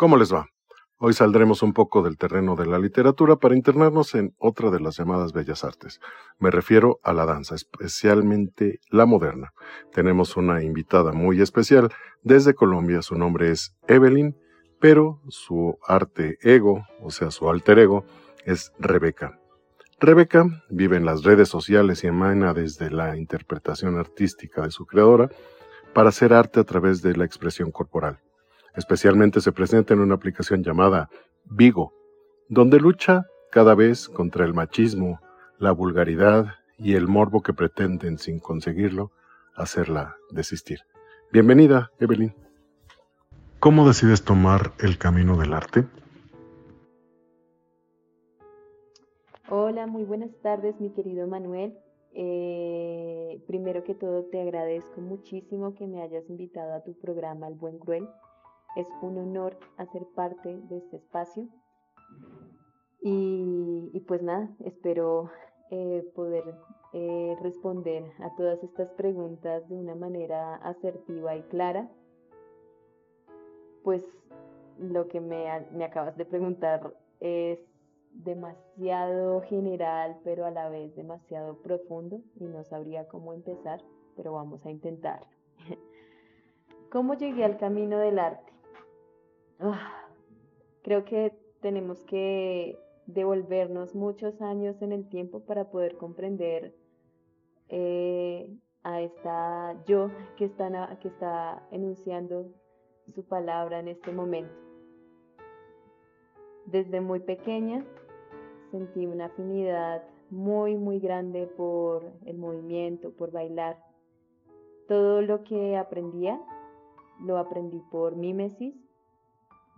¿Cómo les va? Hoy saldremos un poco del terreno de la literatura para internarnos en otra de las llamadas bellas artes. Me refiero a la danza, especialmente la moderna. Tenemos una invitada muy especial desde Colombia, su nombre es Evelyn, pero su arte ego, o sea, su alter ego, es Rebeca. Rebeca vive en las redes sociales y emana desde la interpretación artística de su creadora para hacer arte a través de la expresión corporal. Especialmente se presenta en una aplicación llamada Vigo, donde lucha cada vez contra el machismo, la vulgaridad y el morbo que pretenden, sin conseguirlo, hacerla desistir. Bienvenida, Evelyn. ¿Cómo decides tomar el camino del arte? Hola, muy buenas tardes, mi querido Manuel. Eh, primero que todo, te agradezco muchísimo que me hayas invitado a tu programa El Buen Cruel. Es un honor hacer parte de este espacio. Y, pues nada, espero eh, poder eh, responder a todas estas preguntas de una manera asertiva y clara. Pues lo que me, me acabas de preguntar es demasiado general, pero a la vez demasiado profundo y no sabría cómo empezar, pero vamos a intentarlo. ¿Cómo llegué al camino del arte? Ah, creo que tenemos que devolvernos muchos años en el tiempo para poder comprender eh, a esta yo que está, que está enunciando su palabra en este momento. Desde muy pequeña sentí una afinidad muy, muy grande por el movimiento, por bailar. Todo lo que aprendía lo aprendí por mímesis,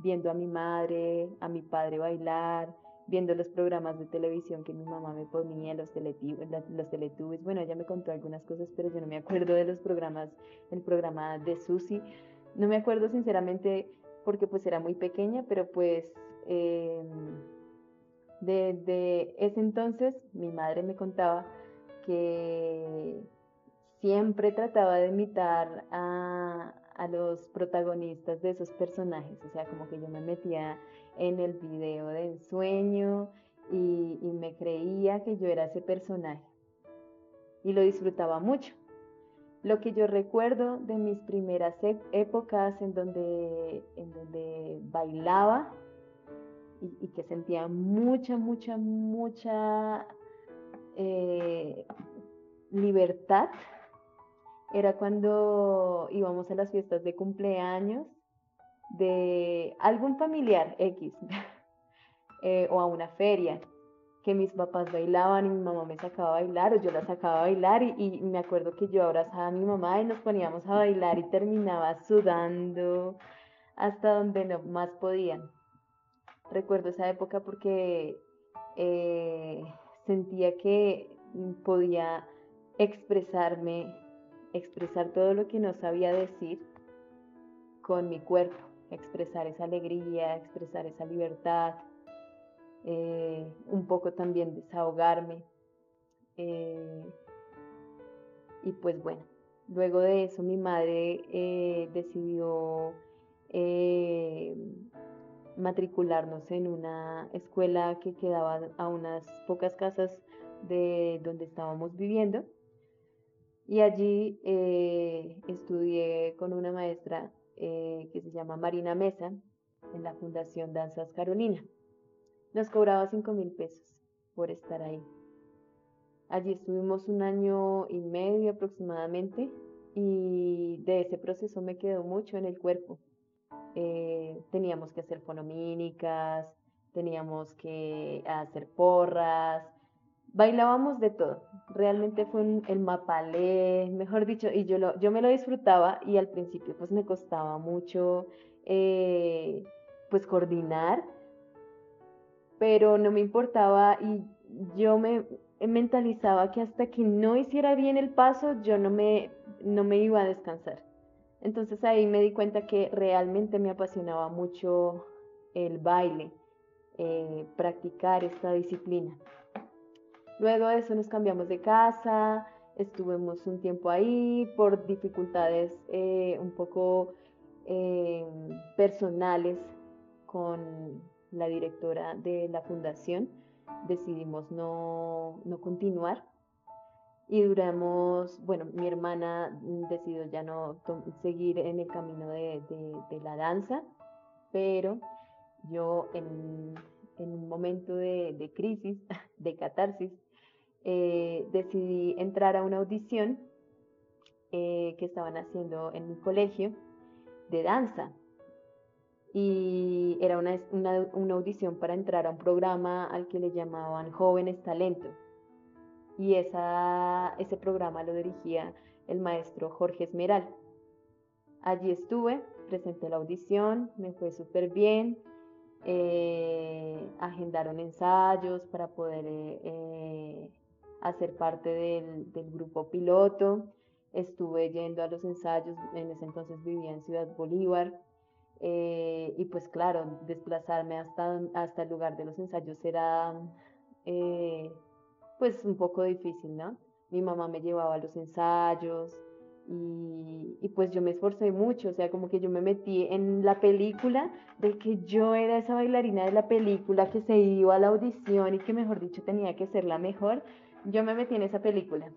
viendo a mi madre, a mi padre bailar, viendo los programas de televisión que mi mamá me ponía, los, los teletubbies. Bueno, ella me contó algunas cosas, pero yo no me acuerdo de los programas, el programa de Susi. No me acuerdo sinceramente porque pues era muy pequeña, pero pues desde ese entonces mi madre me contaba que siempre trataba de imitar a, los protagonistas de esos personajes, o sea, como que yo me metía en el video de sueño y, me creía que yo era ese personaje y lo disfrutaba mucho. Lo que yo recuerdo de mis primeras épocas en donde, en donde bailaba y, que sentía mucha, mucha, mucha eh, libertad era cuando íbamos a las fiestas de cumpleaños de algún familiar X eh, o a una feria que mis papás bailaban y mi mamá me sacaba a bailar o yo la sacaba a bailar y, me acuerdo que yo abrazaba a mi mamá y nos poníamos a bailar y terminaba sudando hasta donde no más podían recuerdo esa época porque eh, sentía que podía expresarme, expresar todo lo que no sabía decir con mi cuerpo, expresar esa alegría, expresar esa libertad, eh, un poco también desahogarme. Eh, y pues bueno, luego de eso mi madre decidió matricularnos en una escuela que quedaba a unas pocas casas de donde estábamos viviendo. Y allí eh, estudié con una maestra eh, que se llama Marina Mesa en la Fundación Danzas Carolina. Nos cobraba 5 mil pesos por estar ahí. Allí estuvimos un año y medio aproximadamente y de ese proceso me quedó mucho en el cuerpo. Eh, teníamos que hacer fonomínicas, teníamos que hacer porras, bailábamos de todo. Realmente fue el mapalé, mejor dicho, y yo, lo, yo me lo disfrutaba y al principio pues me costaba mucho eh, pues coordinar, pero no me importaba y yo me mentalizaba que hasta que no hiciera bien el paso yo no me, no me iba a descansar. Entonces ahí me di cuenta que realmente me apasionaba mucho el baile, eh, practicar esta disciplina. Luego de eso nos cambiamos de casa, estuvimos un tiempo ahí por dificultades eh, un poco eh, personales. con la directora de la fundación, decidimos no, no continuar y duramos, bueno, mi hermana decidió ya no seguir en el camino de, la danza, pero yo en, en un momento de, de, crisis, de catarsis, eh, decidí entrar a una audición eh, que estaban haciendo en mi colegio de danza. Y era una, una, una audición para entrar a un programa al que le llamaban Jóvenes Talento y esa, ese programa lo dirigía el maestro Jorge Esmeral. Allí estuve, presenté la audición, me fue súper bien, eh, agendaron ensayos para poder eh, hacer parte del, grupo piloto, estuve yendo a los ensayos, en ese entonces vivía en Ciudad Bolívar, y pues claro, desplazarme hasta, hasta el lugar de los ensayos era pues un poco difícil, ¿no? Mi mamá me llevaba a los ensayos y, pues yo me esforcé mucho, o sea, como que yo me metí en la película de que yo era esa bailarina de la película que se iba a la audición y que mejor dicho tenía que ser la mejor. Yo me metí en esa película,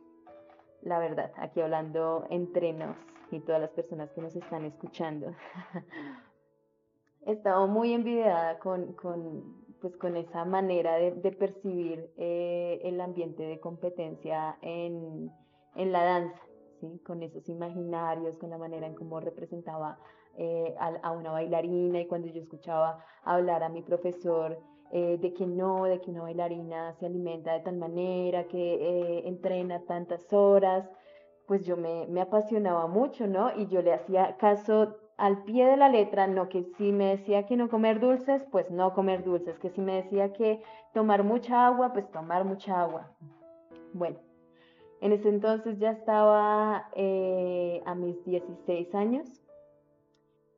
la verdad, aquí hablando entre nos y todas las personas que nos están escuchando. Estaba muy envidiada con, con pues con esa manera de, percibir eh, el ambiente de competencia en, la danza, ¿sí? con esos imaginarios, con la manera en cómo representaba eh, a, una bailarina y cuando yo escuchaba hablar a mi profesor eh, de que no, de que una bailarina se alimenta de tal manera, que entrena tantas horas, pues yo me, me apasionaba mucho, ¿no? Y yo le hacía caso al pie de la letra, no que si me decía que no comer dulces, pues no comer dulces, que si me decía que tomar mucha agua, pues tomar mucha agua. Bueno, en ese entonces ya estaba eh, a mis 16 años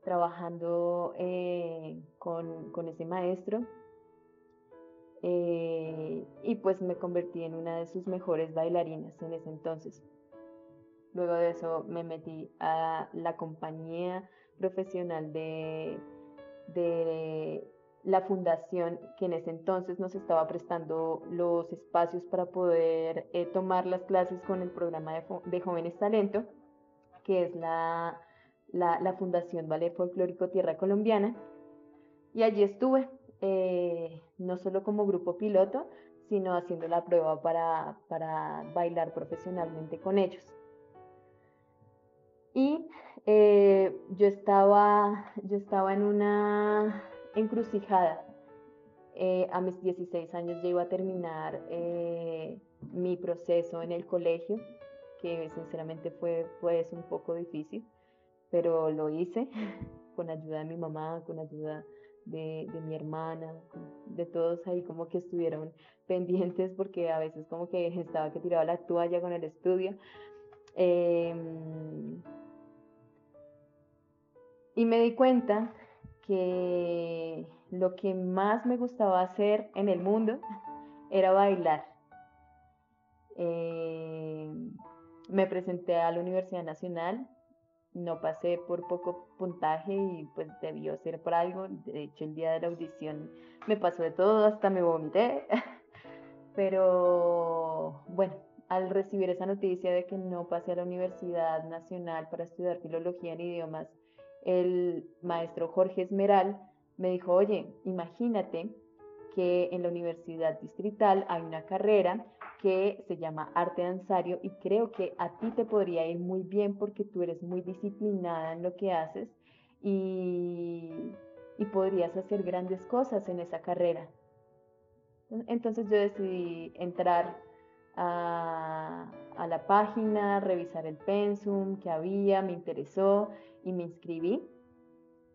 trabajando eh, con, ese maestro eh, y pues me convertí en una de sus mejores bailarinas en ese entonces. Luego de eso me metí a la compañía profesional de, de la fundación que en ese entonces nos estaba prestando los espacios para poder eh, tomar las clases con el programa de, Jóvenes Talento, que es la, la, Fundación Ballet Folclórico Tierra Colombiana. Y allí estuve, eh, no solo como grupo piloto, sino haciendo la prueba para, para bailar profesionalmente con ellos. Y eh, yo, estaba, yo estaba en una encrucijada. Eh, a mis 16 años ya iba a terminar mi proceso en el colegio, que sinceramente fue un poco difícil, pero lo hice con ayuda de mi mamá, con ayuda de, de, mi hermana, de todos ahí como que estuvieron pendientes porque a veces como que estaba que tiraba la toalla con el estudio. Em, y me di cuenta que lo que más me gustaba hacer en el mundo era bailar. Eh, me presenté a la Universidad Nacional, no pasé por poco puntaje y pues debió ser por algo. De hecho, el día de la audición me pasó de todo, hasta me vomité. Pero bueno, al recibir esa noticia de que no pasé a la Universidad Nacional para estudiar filología en idiomas, el maestro Jorge Esmeral me dijo, oye, imagínate que en la Universidad Distrital hay una carrera que se llama arte danzario y creo que a ti te podría ir muy bien porque tú eres muy disciplinada en lo que haces y, podrías hacer grandes cosas en esa carrera. Entonces yo decidí entrar a, la página, revisar el pensum que había, me interesó y me inscribí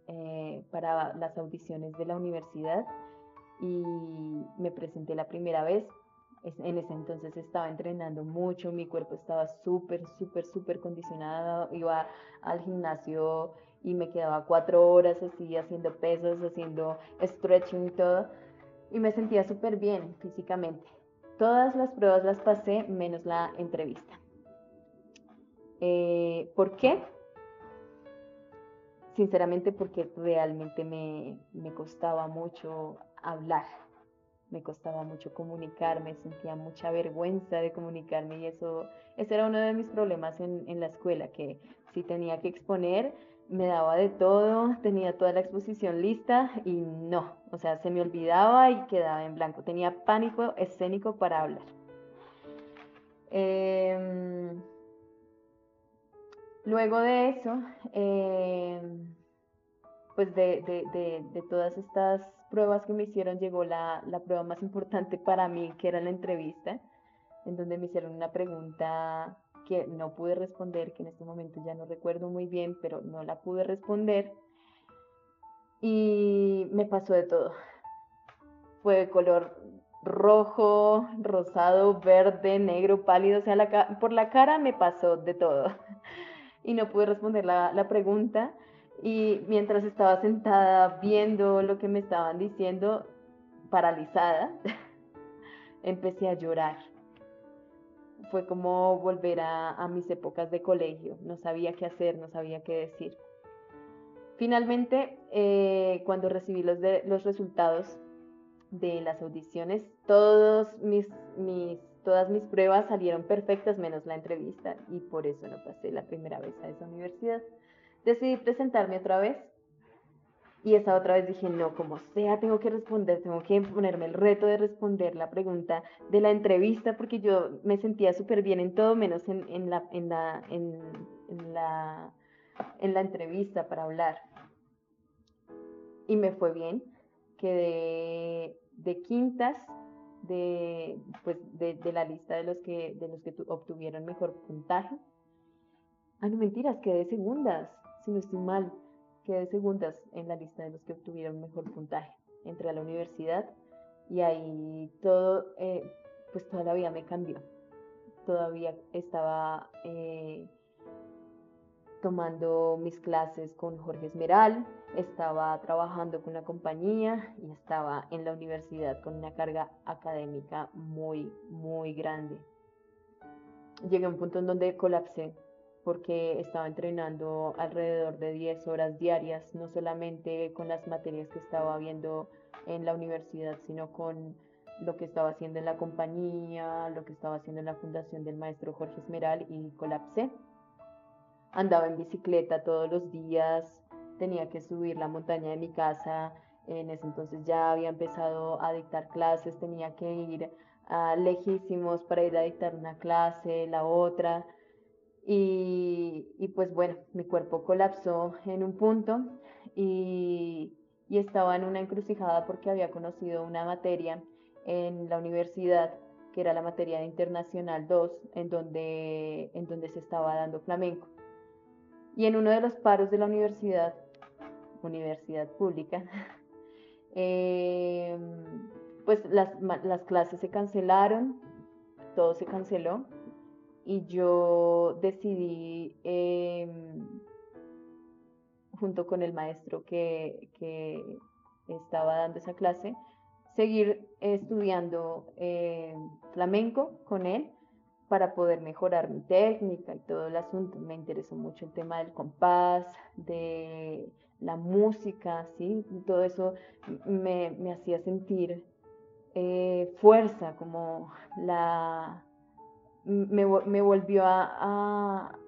eh, para las audiciones de la universidad y me presenté la primera vez. En ese entonces estaba entrenando mucho, mi cuerpo estaba súper, súper, súper condicionado. Iba al gimnasio y me quedaba cuatro horas así haciendo pesos, haciendo stretching y todo. Y me sentía súper bien físicamente. Todas las pruebas las pasé menos la entrevista. Eh, ¿Por qué? sinceramente porque realmente me, me costaba mucho hablar, me costaba mucho comunicarme, sentía mucha vergüenza de comunicarme y eso, ese era uno de mis problemas en, en la escuela, que si tenía que exponer, me daba de todo, tenía toda la exposición lista y no, o sea, se me olvidaba y quedaba en blanco, tenía pánico escénico para hablar. Em, luego de eso, em, pues de, todas estas pruebas que me hicieron, llegó la, la prueba más importante para mí, que era la entrevista, en donde me hicieron una pregunta que no pude responder, que en este momento ya no recuerdo muy bien, pero no la pude responder. Y me pasó de todo. Fue de color rojo, rosado, verde, negro, pálido, o sea, por la cara me pasó de todo. Y no pude responder la, la pregunta. Y mientras estaba sentada viendo lo que me estaban diciendo, paralizada, empecé a llorar. Fue como volver a, mis épocas de colegio. No sabía qué hacer, no sabía qué decir. Finalmente, eh, cuando recibí los, resultados, de las audiciones, todas mis pruebas salieron perfectas menos la entrevista y por eso no pasé la primera vez a esa universidad. Decidí presentarme otra vez y esa otra vez dije, no, como sea, tengo que responder, tengo que ponerme el reto de responder la pregunta de la entrevista porque yo me sentía súper bien en todo menos en, la, en, la, en, en, la, en la entrevista para hablar. Y me fue bien, quedé de quintas de, pues, de, de, la lista de los que, de los que obtuvieron mejor puntaje. Ah, no mentiras, quedé segundas, si no estoy mal, quedé segundas en la lista de los que obtuvieron mejor puntaje. Entré a la universidad y ahí todo, eh, pues toda la vida me cambió. Todavía estaba eh, tomando mis clases con Jorge Esmeral, estaba trabajando con una compañía y estaba en la universidad con una carga académica muy, muy grande. Llegué a un punto en donde colapsé porque estaba entrenando alrededor de 10 horas diarias, no solamente con las materias que estaba viendo en la universidad, sino con lo que estaba haciendo en la compañía, lo que estaba haciendo en la fundación del maestro Jorge Esmeral y colapsé. Andaba en bicicleta todos los días, tenía que subir la montaña de mi casa, en ese entonces ya había empezado a dictar clases, tenía que ir a lejísimos para ir a dictar una clase, la otra, y, pues bueno, mi cuerpo colapsó en un punto y, estaba en una encrucijada porque había conocido una materia en la universidad que era la materia de Internacional 2, en donde, en donde se estaba dando flamenco. Y en uno de los paros de la universidad, universidad pública, eh, pues las, las clases se cancelaron, todo se canceló y yo decidí, eh, junto con el maestro que, que, estaba dando esa clase, seguir estudiando eh, flamenco con él para poder mejorar mi técnica y todo el asunto. Me interesó mucho el tema del compás, de la música, ¿sí? Todo eso me, me hacía sentir eh, fuerza, como la... Me, me volvió a,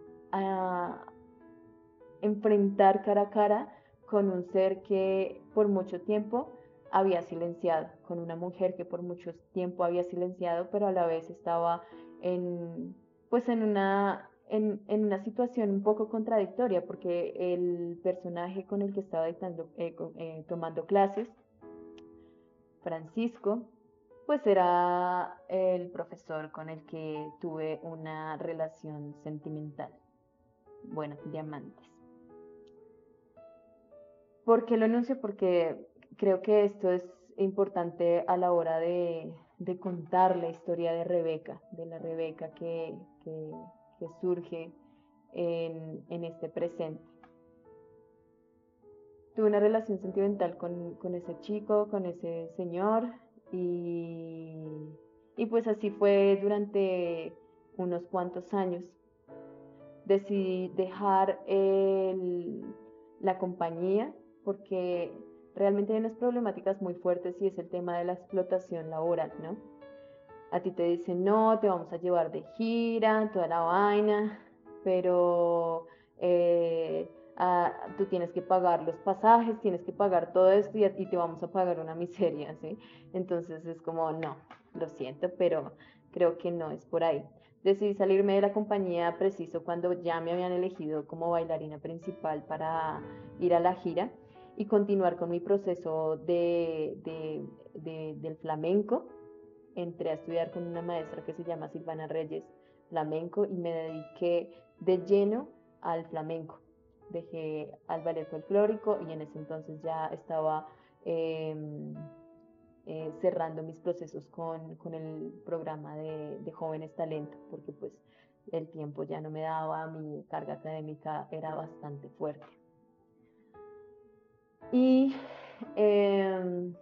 enfrentar cara a cara con un ser que por mucho tiempo había silenciado, con una mujer que por mucho tiempo había silenciado, pero a la vez estaba en, pues en una, en, en, una situación un poco contradictoria, porque el personaje con el que estaba dictando, eh, eh, tomando clases, Francisco, pues era el profesor con el que tuve una relación sentimental. Bueno, diamantes. ¿Por qué lo anuncio? Porque creo que esto es importante a la hora de, contar la historia de Rebeca, de la Rebeca que, surge en, este presente. Tuve una relación sentimental con ese chico, con ese señor, y, y pues así fue durante unos cuantos años. Decidí dejar la compañía, porque realmente hay unas problemáticas muy fuertes y es el tema de la explotación laboral, ¿no? A ti te dicen, no, te vamos a llevar de gira, toda la vaina, pero eh, tú tienes que pagar los pasajes, tienes que pagar todo esto y, ti te vamos a pagar una miseria, ¿sí? Entonces es como, no, lo siento, pero creo que no es por ahí. Decidí salirme de la compañía preciso cuando ya me habían elegido como bailarina principal para ir a la gira y continuar con mi proceso de, del flamenco. Entré a estudiar con una maestra que se llama Silvana Reyes flamenco y me dediqué de lleno al flamenco. Dejé al ballet folclórico y en ese entonces ya estaba em, eh, cerrando mis procesos con, con el programa de, jóvenes talento, porque pues el tiempo ya no me daba, mi carga académica era bastante fuerte. Y em,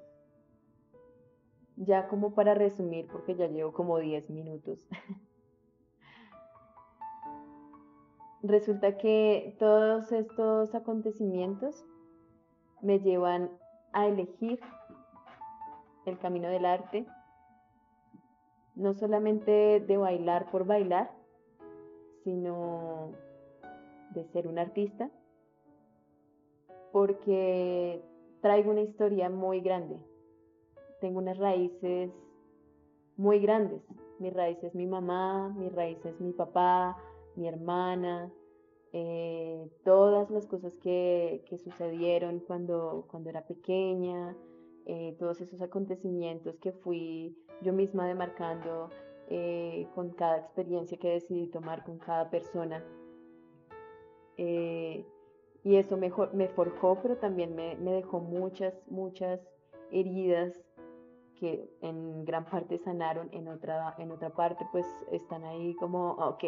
ya como para resumir, porque ya llevo como 10 minutos. Resulta que todos estos acontecimientos me llevan a elegir el camino del arte, no solamente de bailar por bailar, sino de ser un artista, porque traigo una historia muy grande, tengo unas raíces muy grandes, mi raíz es mi mamá, mi raíz es mi papá, mi hermana, eh, todas las cosas que, sucedieron cuando, cuando era pequeña, eh, todos esos acontecimientos que fui yo misma demarcando eh, con cada experiencia que decidí tomar con cada persona. y eso me, me forjó, pero también me, me dejó muchas, muchas heridas que en gran parte sanaron, en otra, en otra parte pues están ahí como, ok,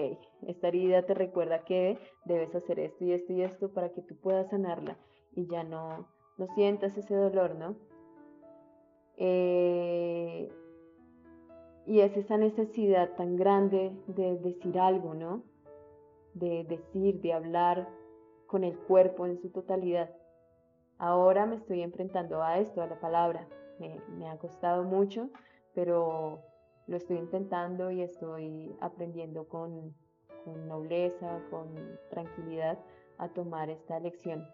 esta herida te recuerda que debes hacer esto y esto y esto para que tú puedas sanarla y ya no, no sientas ese dolor, ¿no? Eh, y es esa necesidad tan grande de decir algo, ¿no? De decir, de hablar con el cuerpo en su totalidad. Ahora me estoy enfrentando a esto, a la palabra me, ha costado mucho, pero lo estoy intentando y estoy aprendiendo con, nobleza, con tranquilidad a tomar esta lección.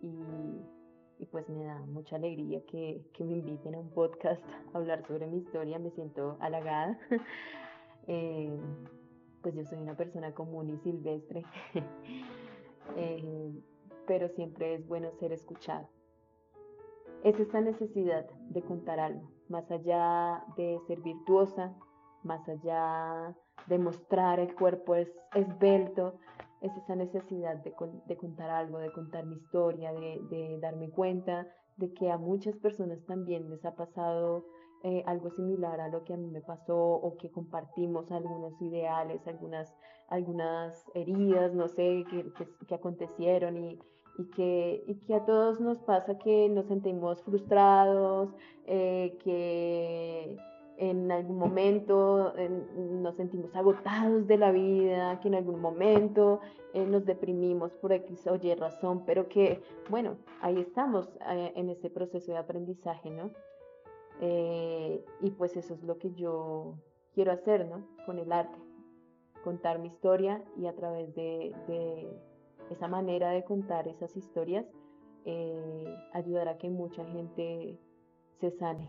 Y, pues me da mucha alegría que, me inviten a un podcast a hablar sobre mi historia, me siento halagada. Eh, pues yo soy una persona común y silvestre, eh, pero siempre es bueno ser escuchado es esa necesidad de contar algo, más allá de ser virtuosa, más allá de mostrar el cuerpo es esbelto, es esa necesidad de, contar algo, de contar mi historia, de, darme cuenta de que a muchas personas también les ha pasado eh, algo similar a lo que a mí me pasó o que compartimos algunos ideales, algunas, algunas heridas, no sé, que, que acontecieron y, y que, y que a todos nos pasa que nos sentimos frustrados, eh, que en algún momento nos sentimos agotados de la vida, que en algún momento eh, nos deprimimos por X o Y razón, pero que, bueno, ahí estamos eh, en ese proceso de aprendizaje, ¿no? y pues eso es lo que yo quiero hacer, ¿no? Con el arte, contar mi historia y a través de esa manera de contar esas historias eh, ayudará a que mucha gente se sane.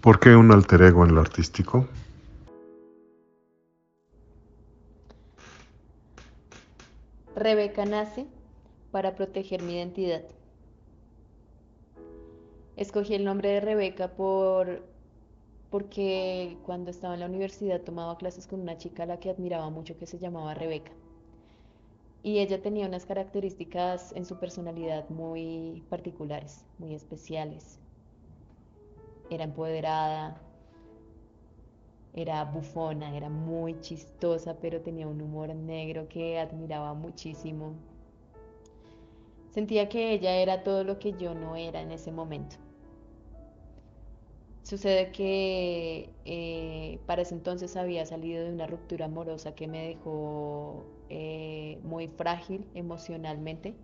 ¿Por qué un alter ego en lo artístico? Rebeca nace para proteger mi identidad. Escogí el nombre de Rebeca por porque cuando estaba en la universidad tomaba clases con una chica a la que admiraba mucho que se llamaba Rebeca. Y ella tenía unas características en su personalidad muy particulares, muy especiales. Era empoderada, era bufona, era muy chistosa, pero tenía un humor negro que admiraba muchísimo. Sentía que ella era todo lo que yo no era en ese momento Sucede que eh, para ese entonces había salido de una ruptura amorosa que me dejó eh, muy frágil emocionalmente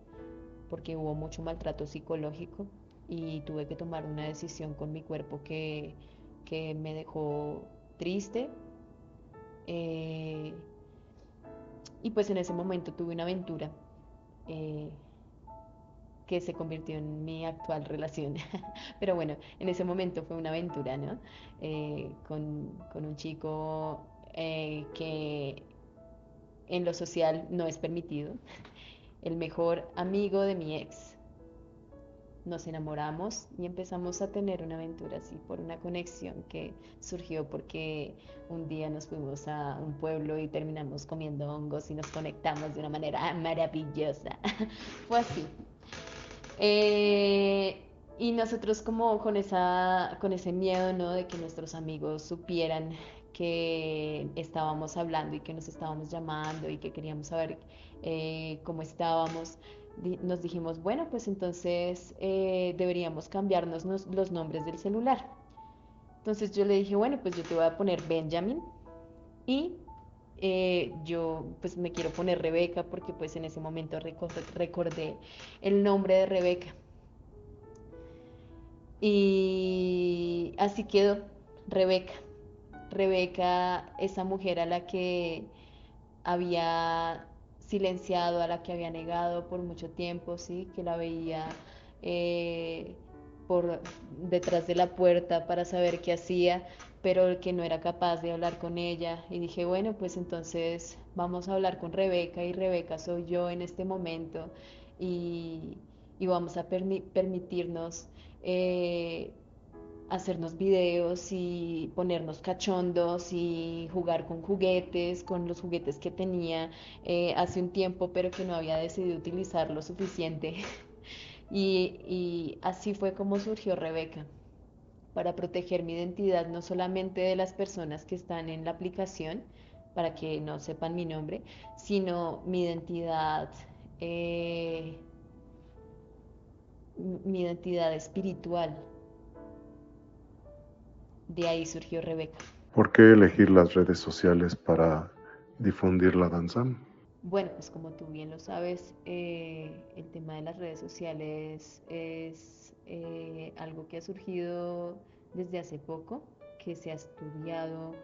porque hubo mucho maltrato psicológico y tuve que tomar una decisión con mi cuerpo que, me dejó triste. Eh, y pues en ese momento tuve una aventura que se convirtió en mi actual relación. Pero bueno, en ese momento fue una aventura, ¿no? Eh, con, un chico eh, que en lo social no es permitido, el mejor amigo de mi ex. Nos enamoramos y empezamos a tener una aventura así por una conexión que surgió porque un día nos fuimos a un pueblo y terminamos comiendo hongos y nos conectamos de una manera maravillosa. Fue así, eh, y nosotros como con, esa, con ese miedo, ¿no? De que nuestros amigos supieran que estábamos hablando y que nos estábamos llamando y que queríamos saber eh, cómo estábamos, nos dijimos, bueno, pues entonces eh, deberíamos cambiarnos los nombres del celular. Entonces yo le dije, bueno, pues yo te voy a poner Benjamin y eh, yo pues me quiero poner Rebeca porque pues en ese momento recordé, el nombre de Rebeca. Y así quedó Rebeca. Rebeca, esa mujer a la que había silenciado, a la que había negado por mucho tiempo, sí, que la veía eh, por detrás de la puerta para saber qué hacía, pero que no era capaz de hablar con ella. Y dije, bueno, pues entonces vamos a hablar con Rebeca y Rebeca soy yo en este momento y, vamos a permitirnos eh, hacernos videos y ponernos cachondos y jugar con juguetes, con los juguetes que tenía eh, hace un tiempo, pero que no había decidido utilizar lo suficiente. y, y así fue como surgió Rebeca para proteger mi identidad no solamente de las personas que están en la aplicación, para que no sepan mi nombre, sino mi identidad, eh, mi identidad espiritual. De ahí surgió Rebeca. ¿Por qué elegir las redes sociales para difundir la danza? Bueno, pues como tú bien lo sabes, eh, el tema de las redes sociales es eh, algo que ha surgido desde hace poco, que se ha estudiado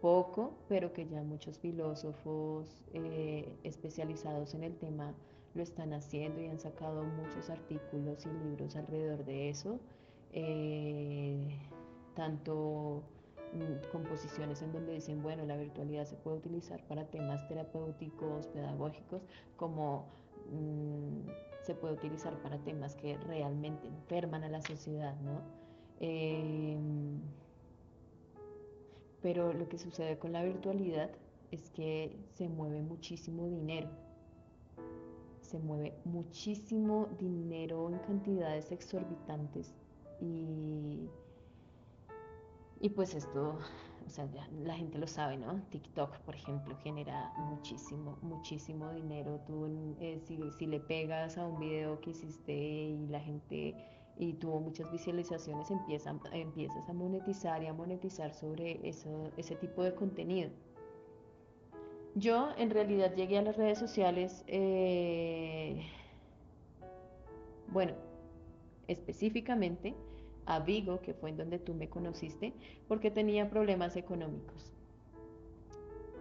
poco, pero que ya muchos filósofos eh, especializados en el tema lo están haciendo y han sacado muchos artículos y libros alrededor de eso, eh, tanto mm, composiciones en donde dicen, bueno, la virtualidad se puede utilizar para temas terapéuticos, pedagógicos, como mm, se puede utilizar para temas que realmente enferman a la sociedad, ¿no? Em, pero lo que sucede con la virtualidad es que se mueve muchísimo dinero. Se mueve muchísimo dinero en cantidades exorbitantes y, y pues esto o sea, la gente lo sabe, ¿no? TikTok, por ejemplo, genera muchísimo, muchísimo dinero. Tú, eh, si, le pegas a un video que hiciste y la gente y tuvo muchas visualizaciones, empiezas a monetizar y a monetizar sobre ese tipo de contenido. Yo en realidad llegué a las redes sociales, eh, bueno, específicamente a Vigo, que fue en donde tú me conociste, porque tenía problemas económicos.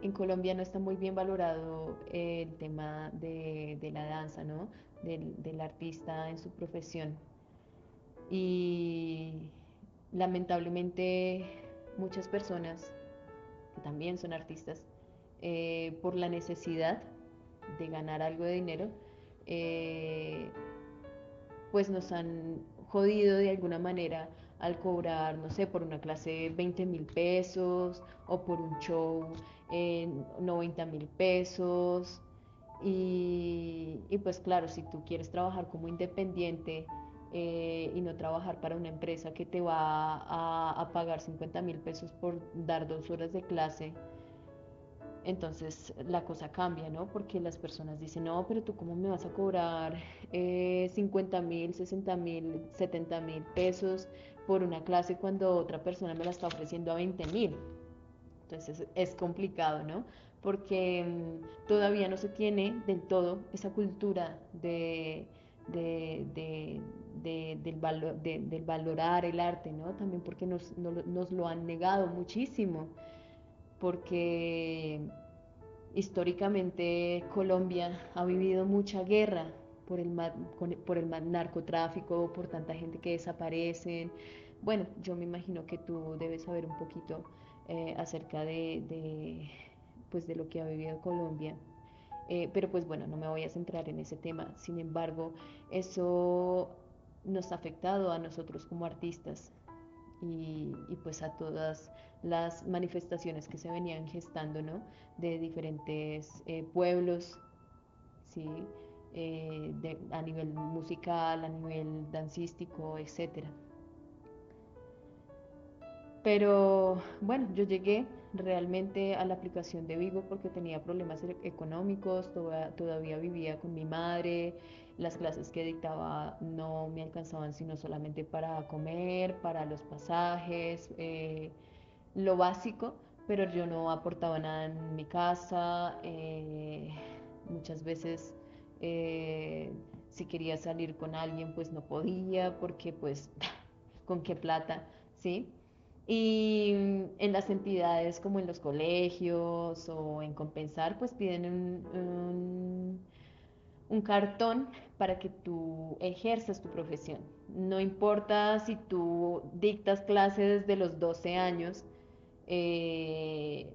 En Colombia no está muy bien valorado el tema de, la danza, ¿no? Del, artista en su profesión. Y lamentablemente muchas personas que también son artistas, eh, por la necesidad de ganar algo de dinero, eh, pues nos han jodido de alguna manera al cobrar, no sé, por una clase 20 mil pesos o por un show en 90 mil pesos. Y, pues claro, si tú quieres trabajar como independiente eh, y no trabajar para una empresa que te va a, pagar 50 mil pesos por dar dos horas de clase, entonces la cosa cambia, ¿no? Porque las personas dicen, no, pero tú cómo me vas a cobrar eh, 50 mil, 60 mil, 70 mil pesos por una clase cuando otra persona me la está ofreciendo a 20 mil. Entonces es complicado, ¿no? Porque mm, todavía no se tiene del todo esa cultura de, del, valorar el arte, ¿no? También porque nos lo han negado muchísimo porque históricamente Colombia ha vivido mucha guerra por el, por el narcotráfico, por tanta gente que desaparece. Bueno, yo me imagino que tú debes saber un poquito eh, acerca de, pues de lo que ha vivido Colombia. Eh, pero pues bueno, no me voy a centrar en ese tema. Sin embargo, eso nos ha afectado a nosotros como artistas y, pues a todas las manifestaciones que se venían gestando, ¿no? De diferentes eh, pueblos, ¿sí? Eh, a nivel musical, a nivel dancístico, etc. Pero bueno, yo llegué realmente a la aplicación de Vigo porque tenía problemas e-, económicos, todavía vivía con mi madre, las clases que dictaba no me alcanzaban sino solamente para comer, para los pasajes, eh, lo básico, pero yo no aportaba nada en mi casa. Eh, muchas veces eh, si quería salir con alguien pues no podía porque pues con qué plata, ¿sí? Y en las entidades como en los colegios o en compensar pues piden un un cartón para que tú ejerzas tu profesión. No importa si tú dictas clases desde los 12 años, eh,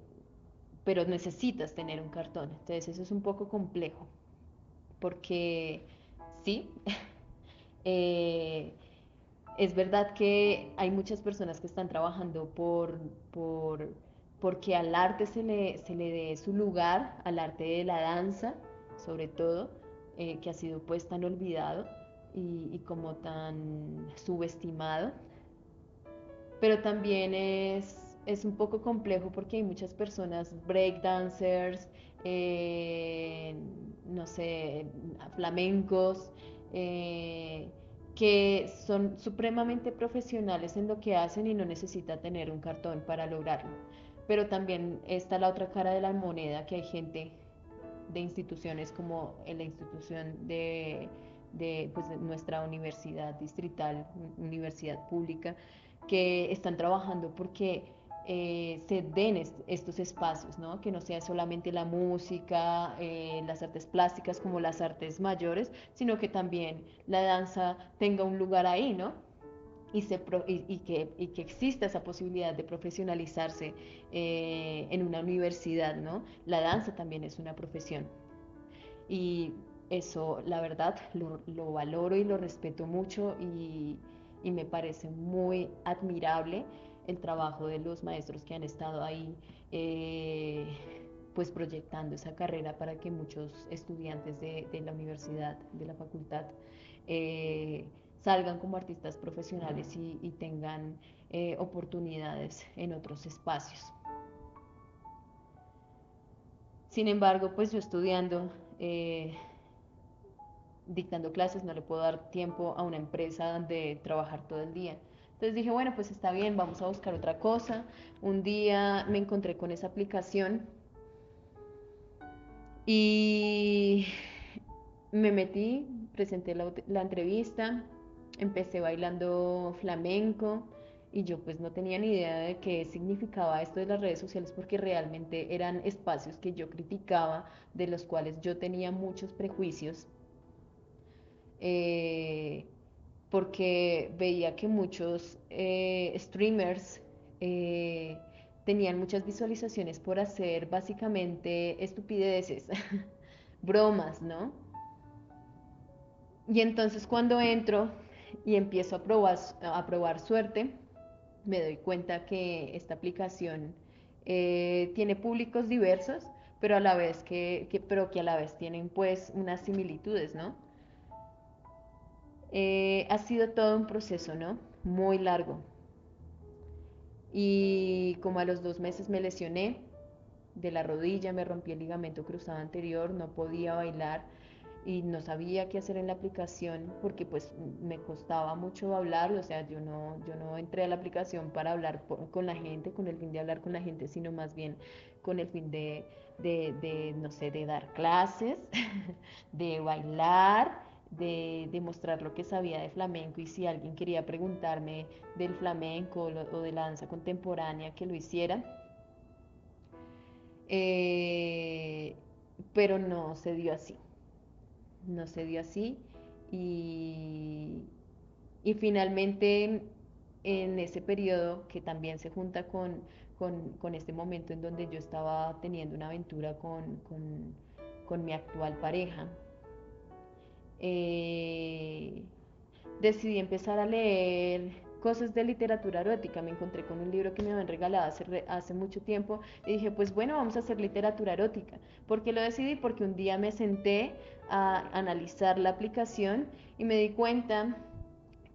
pero necesitas tener un cartón. Entonces eso es un poco complejo, porque sí, eh, es verdad que hay muchas personas que están trabajando por, por porque al arte se le, se le dé su lugar, al arte de la danza, sobre todo, eh, que ha sido pues tan olvidado y, como tan subestimado. Pero también es, es, un poco complejo porque hay muchas personas, breakdancers, eh, no sé, flamencos, eh, que son supremamente profesionales en lo que hacen y no necesita tener un cartón para lograrlo. Pero también está la otra cara de la moneda, que hay gente de instituciones como la institución de, pues, nuestra universidad distrital, universidad pública, que están trabajando porque eh, se den estos espacios, ¿no? que no sea solamente la música, eh, las artes plásticas como las artes mayores, sino que también la danza tenga un lugar ahí, ¿no? y, que, exista esa posibilidad de profesionalizarse eh, en una universidad, ¿no? La danza también es una profesión. Y eso, la verdad, lo, lo valoro y lo respeto mucho y, me parece muy admirable el trabajo de los maestros que han estado ahí. Eh, pues proyectando esa carrera para que muchos estudiantes de, la universidad, de la facultad, eh, salgan como artistas profesionales y, tengan eh, oportunidades en otros espacios. Sin embargo, pues yo estudiando, dictando clases, no le puedo dar tiempo a una empresa de trabajar todo el día. Entonces dije, bueno, pues está bien, vamos a buscar otra cosa. Un día me encontré con esa aplicación y me metí, presenté la entrevista, empecé bailando flamenco y yo pues no tenía ni idea de qué significaba esto de las redes sociales porque realmente eran espacios que yo criticaba, de los cuales yo tenía muchos prejuicios, eh, porque veía que muchos eh, streamers eh, tenían muchas visualizaciones por hacer básicamente estupideces, bromas, ¿no? Y entonces cuando entro y empiezo a probar, suerte, me doy cuenta que esta aplicación eh, tiene públicos diversos, pero a la vez que, pero que a la vez tienen pues unas similitudes, ¿no? Eh, ha sido todo un proceso, ¿no? Muy largo. Y como a los dos meses me lesioné, de la rodilla, me rompí el ligamento cruzado anterior, no podía bailar y no sabía qué hacer en la aplicación porque pues me costaba mucho hablar, o sea, yo no, yo no entré a la aplicación para hablar con la gente, con el fin de hablar con la gente, sino más bien con el fin de, de, no sé, de dar clases, de bailar, de, demostrar lo que sabía de flamenco y si alguien quería preguntarme del flamenco o de la danza contemporánea, que lo hiciera. Eh, pero no se dio así no se dio así y, y finalmente en ese periodo que también se junta con, con, este momento en donde yo estaba teniendo una aventura con, con mi actual pareja, eh, decidí empezar a leer cosas de literatura erótica. Me encontré con un libro que me habían regalado hace, hace mucho tiempo y dije, pues bueno, vamos a hacer literatura erótica. ¿Por qué lo decidí? Porque un día me senté a analizar la aplicación y me di cuenta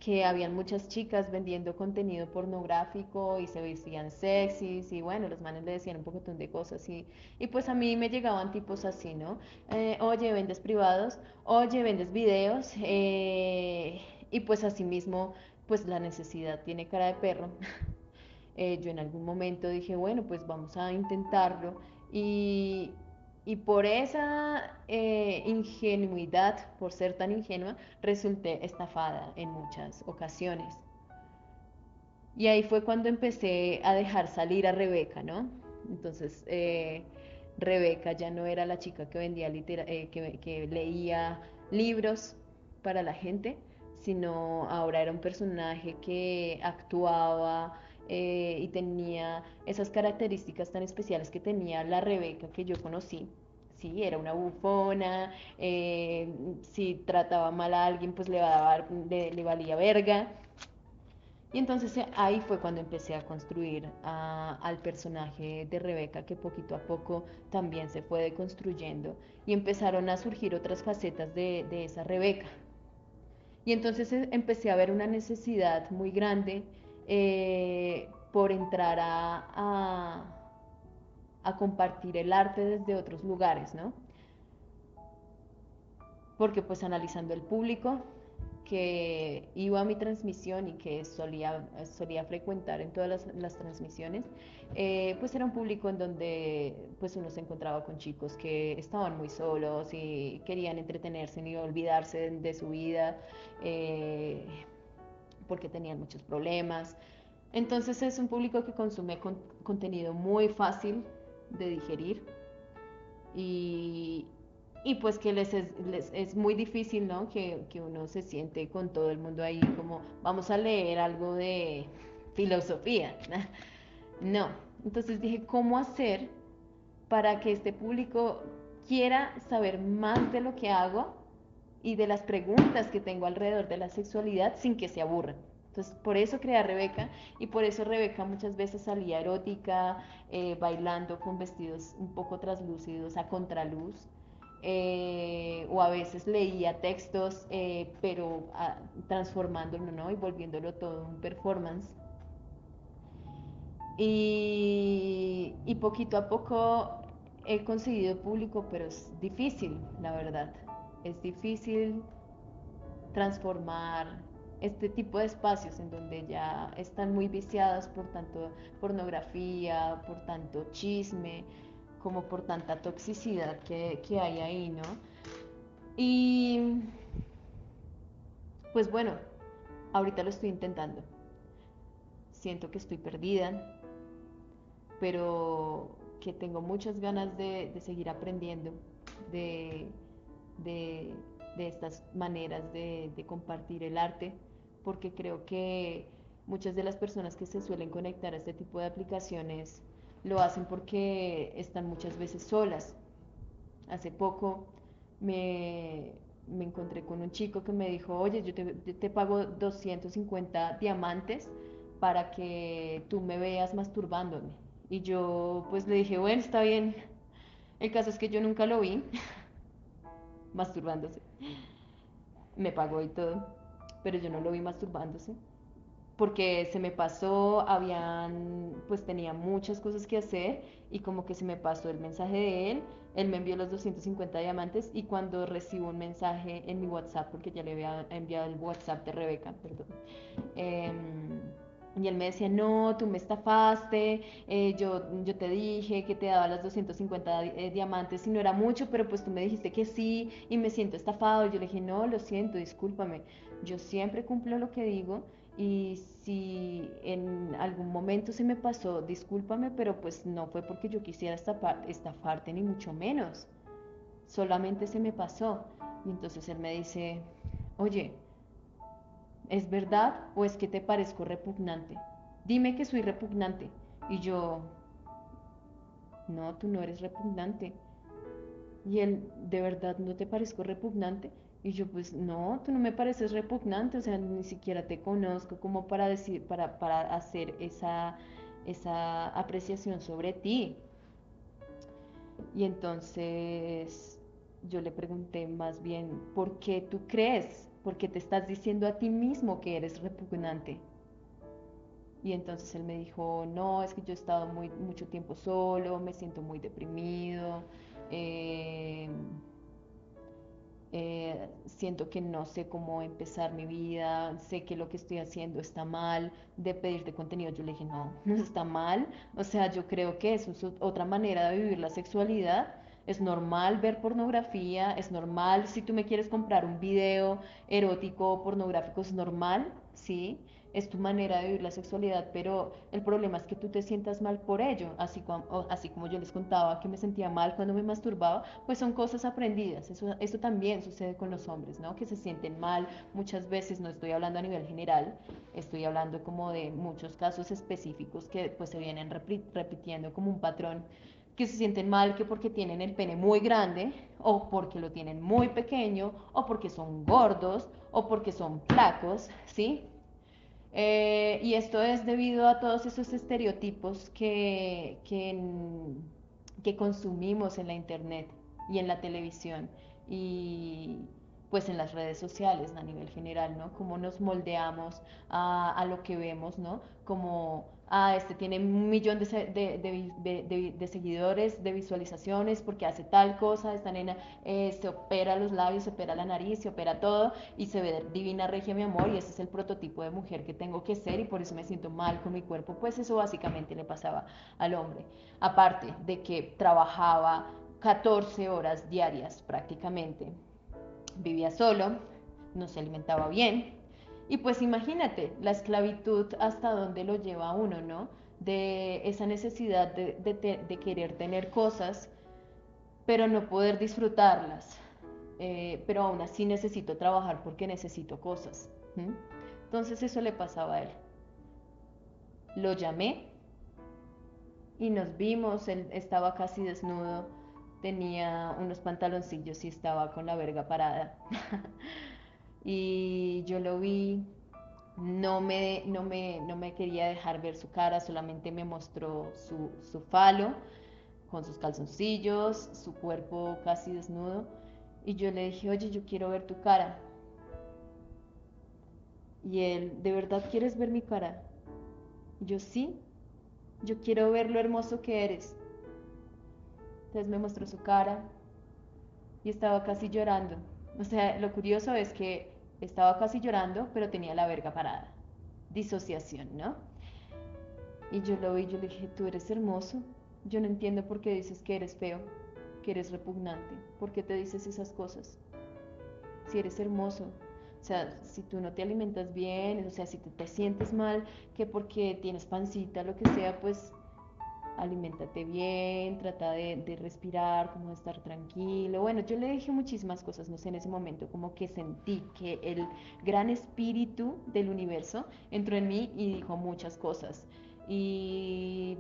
que habían muchas chicas vendiendo contenido pornográfico y se vestían sexys y bueno, los manes le decían un poco de cosas y, y pues a mí me llegaban tipos así, ¿no? Eh, oye, vendes privados, oye, vendes videos eh, y pues así mismo pues la necesidad tiene cara de perro. Eh, yo en algún momento dije, bueno, pues vamos a intentarlo. Y, por esa eh, ingenuidad, por ser tan ingenua, resulté estafada en muchas ocasiones. Y ahí fue cuando empecé a dejar salir a Rebeca, ¿no? Entonces, eh, Rebeca ya no era la chica que vendía que, que leía libros para la gente, sino ahora era un personaje que actuaba eh, y tenía esas características tan especiales que tenía la Rebeca que yo conocí. Sí, era una bufona, eh, si trataba mal a alguien, pues le, le, valía verga. Y entonces eh, ahí fue cuando empecé a construir al personaje de Rebeca, que poquito a poco también se fue deconstruyendo y empezaron a surgir otras facetas de, esa Rebeca. Y entonces eh, empecé a ver una necesidad muy grande por entrar a, compartir el arte desde otros lugares, ¿no? Porque pues analizando el público, que iba a mi transmisión y que solía, solía frecuentar en todas las, transmisiones, eh, pues era un público en donde pues uno se encontraba con chicos que estaban muy solos y querían entretenerse y olvidarse de, su vida eh, porque tenían muchos problemas. Entonces es un público que consume contenido muy fácil de digerir y, y pues que les es, muy difícil, ¿no? Que, uno se siente con todo el mundo ahí como vamos a leer algo de filosofía. No, entonces dije, ¿cómo hacer para que este público quiera saber más de lo que hago y de las preguntas que tengo alrededor de la sexualidad sin que se aburran? Entonces, por eso creé a Rebeca y por eso Rebeca muchas veces salía erótica, eh, bailando con vestidos un poco traslúcidos a contraluz. Eh, o a veces leía textos, eh, pero ah, transformándolo ¿no? y volviéndolo todo un performance. Y, y, poquito a poco he conseguido público, pero es difícil, la verdad. Es difícil transformar este tipo de espacios en donde ya están muy viciados por tanto pornografía, por tanto chisme, como por tanta toxicidad que, hay ahí, ¿no? Y pues bueno, ahorita lo estoy intentando. Siento que estoy perdida, pero que tengo muchas ganas de, seguir aprendiendo de, estas maneras de, compartir el arte, porque creo que muchas de las personas que se suelen conectar a este tipo de aplicaciones lo hacen porque están muchas veces solas. Hace poco me, encontré con un chico que me dijo, oye, yo te, pago 250 diamantes para que tú me veas masturbándome. Y yo pues le dije, bueno, está bien. El caso es que yo nunca lo vi masturbándose. Me pagó y todo, pero yo no lo vi masturbándose. porque se me pasó, habían, pues tenía muchas cosas que hacer y como que se me pasó el mensaje de él, él me envió los 250 diamantes y cuando recibo un mensaje en mi WhatsApp, porque ya le había enviado el WhatsApp de Rebeca, perdón, em, y él me decía, no, tú me estafaste, eh, yo, yo te dije que te daba las 250 eh, diamantes y no era mucho, pero pues tú me dijiste que sí y me siento estafado. Yo le dije, no, lo siento, discúlpame, yo siempre cumplo lo que digo y si en algún momento se me pasó, discúlpame, pero pues no fue porque yo quisiera estafarte, ni mucho menos. Solamente se me pasó. Y entonces él me dice, oye, ¿es verdad o es que te parezco repugnante? Dime que soy repugnante. Y yo, no, tú no eres repugnante. Y él, ¿de verdad no te parezco repugnante? Y yo, pues no, tú no me pareces repugnante, o sea, ni siquiera te conozco como para decir, para, para hacer esa, esa apreciación sobre ti. Y entonces yo le pregunté más bien, ¿por qué tú crees? ¿Por qué te estás diciendo a ti mismo que eres repugnante? Y entonces él me dijo, no, es que yo he estado muy, mucho tiempo solo, me siento muy deprimido. Eh, eh, siento que no sé cómo empezar mi vida, sé que lo que estoy haciendo está mal, de pedirte contenido, yo le dije, no, no está mal, o sea, yo creo que eso es otra manera de vivir la sexualidad, es normal ver pornografía, es normal si tú me quieres comprar un video erótico o pornográfico, es normal, ¿sí? es tu manera de vivir la sexualidad, pero el problema es que tú te sientas mal por ello, así como, así como yo les contaba que me sentía mal cuando me masturbaba, pues son cosas aprendidas, eso, eso también sucede con los hombres, ¿no? Que se sienten mal muchas veces, no estoy hablando a nivel general, estoy hablando como de muchos casos específicos que pues se vienen repitiendo como un patrón que se sienten mal que porque tienen el pene muy grande o porque lo tienen muy pequeño o porque son gordos o porque son flacos, ¿sí? Eh, y esto es debido a todos esos estereotipos que, que, consumimos en la internet y en la televisión y pues en las redes sociales a nivel general, ¿no? Cómo nos moldeamos a, a lo que vemos, ¿no? Como ah, este tiene un millón de, seguidores, de visualizaciones, porque hace tal cosa, esta nena eh, se opera los labios, se opera la nariz, se opera todo y se ve divina regia mi amor y ese es el prototipo de mujer que tengo que ser y por eso me siento mal con mi cuerpo, pues eso básicamente le pasaba al hombre. Aparte de que trabajaba 14 horas diarias prácticamente, vivía solo, no se alimentaba bien, y pues imagínate la esclavitud hasta dónde lo lleva uno, ¿no? De esa necesidad de, querer tener cosas, pero no poder disfrutarlas. Eh, pero aún así necesito trabajar porque necesito cosas. Entonces eso le pasaba a él. Lo llamé y nos vimos, él estaba casi desnudo, tenía unos pantaloncillos y estaba con la verga parada. y yo lo vi, no me, no me, no me quería dejar ver su cara, solamente me mostró su, su falo con sus calzoncillos, su cuerpo casi desnudo. Y yo le dije, oye, yo quiero ver tu cara. Y él, ¿de verdad quieres ver mi cara? Y yo sí, yo quiero ver lo hermoso que eres. Entonces me mostró su cara y estaba casi llorando. O sea, lo curioso es que estaba casi llorando, pero tenía la verga parada. Disociación, ¿no? Y yo lo vi yo le dije, tú eres hermoso. Yo no entiendo por qué dices que eres feo, que eres repugnante. ¿Por qué te dices esas cosas? Si eres hermoso. O sea, si tú no te alimentas bien, o sea, si te, te sientes mal, que porque tienes pancita, lo que sea, pues alimentate bien, trata de, respirar, como de estar tranquilo. Bueno, yo le dije muchísimas cosas, no sé, en ese momento como que sentí que el gran espíritu del universo entró en mí y dijo muchas cosas. Y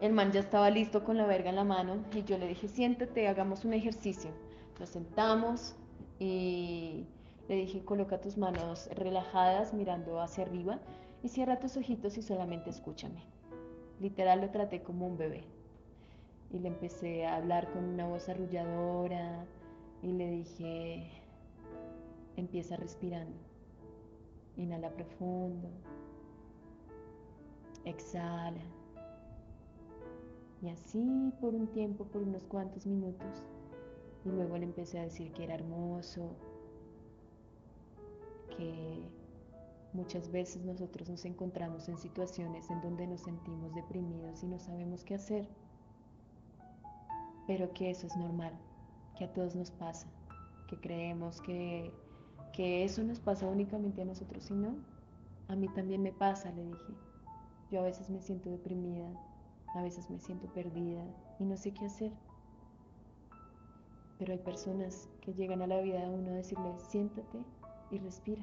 el man ya estaba listo con la verga en la mano y yo le dije, siéntate, hagamos un ejercicio. Nos sentamos y le dije, coloca tus manos relajadas mirando hacia arriba y cierra tus ojitos y solamente escúchame. Literal lo traté como un bebé. Y le empecé a hablar con una voz arrulladora y le dije, empieza respirando. Inhala profundo, exhala. Y así por un tiempo, por unos cuantos minutos. Y luego le empecé a decir que era hermoso, que muchas veces nosotros nos encontramos en situaciones en donde nos sentimos deprimidos y no sabemos qué hacer, pero que eso es normal, que a todos nos pasa, que creemos que, que eso nos pasa únicamente a nosotros y no, a mí también me pasa, le dije. Yo a veces me siento deprimida, a veces me siento perdida y no sé qué hacer. Pero hay personas que llegan a la vida de uno a decirle, siéntate y respira.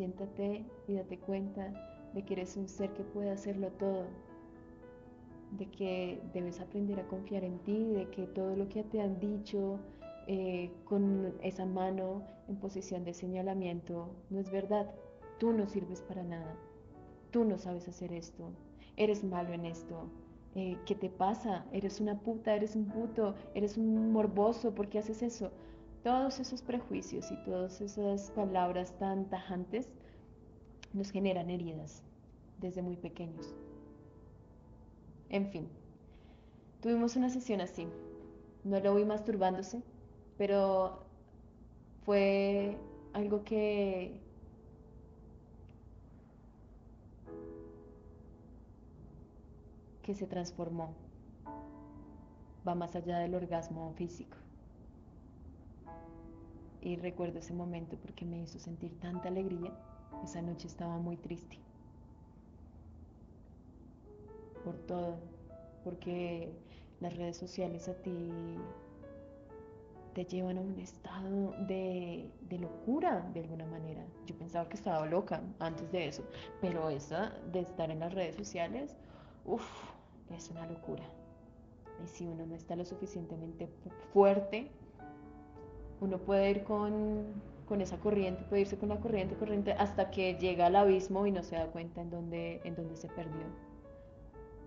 Siéntate y date cuenta de que eres un ser que puede hacerlo todo, de que debes aprender a confiar en ti, de que todo lo que te han dicho eh, con esa mano en posición de señalamiento no es verdad. Tú no sirves para nada. Tú no sabes hacer esto. Eres malo en esto. Eh, ¿Qué te pasa? Eres una puta, eres un puto, eres un morboso, ¿por qué haces eso? Todos esos prejuicios y todas esas palabras tan tajantes nos generan heridas desde muy pequeños. En fin, tuvimos una sesión así. No lo vi masturbándose, pero fue algo que que se transformó. Va más allá del orgasmo físico. Y recuerdo ese momento porque me hizo sentir tanta alegría. Esa noche estaba muy triste. Por todo. Porque las redes sociales a ti te llevan a un estado de, de, locura de alguna manera. Yo pensaba que estaba loca antes de eso, pero esa de estar en las redes sociales, uff, es una locura. Y si uno no está lo suficientemente fuerte, uno puede ir con, con esa corriente, puede irse con la corriente, corriente, hasta que llega al abismo y no se da cuenta en dónde, en dónde se perdió.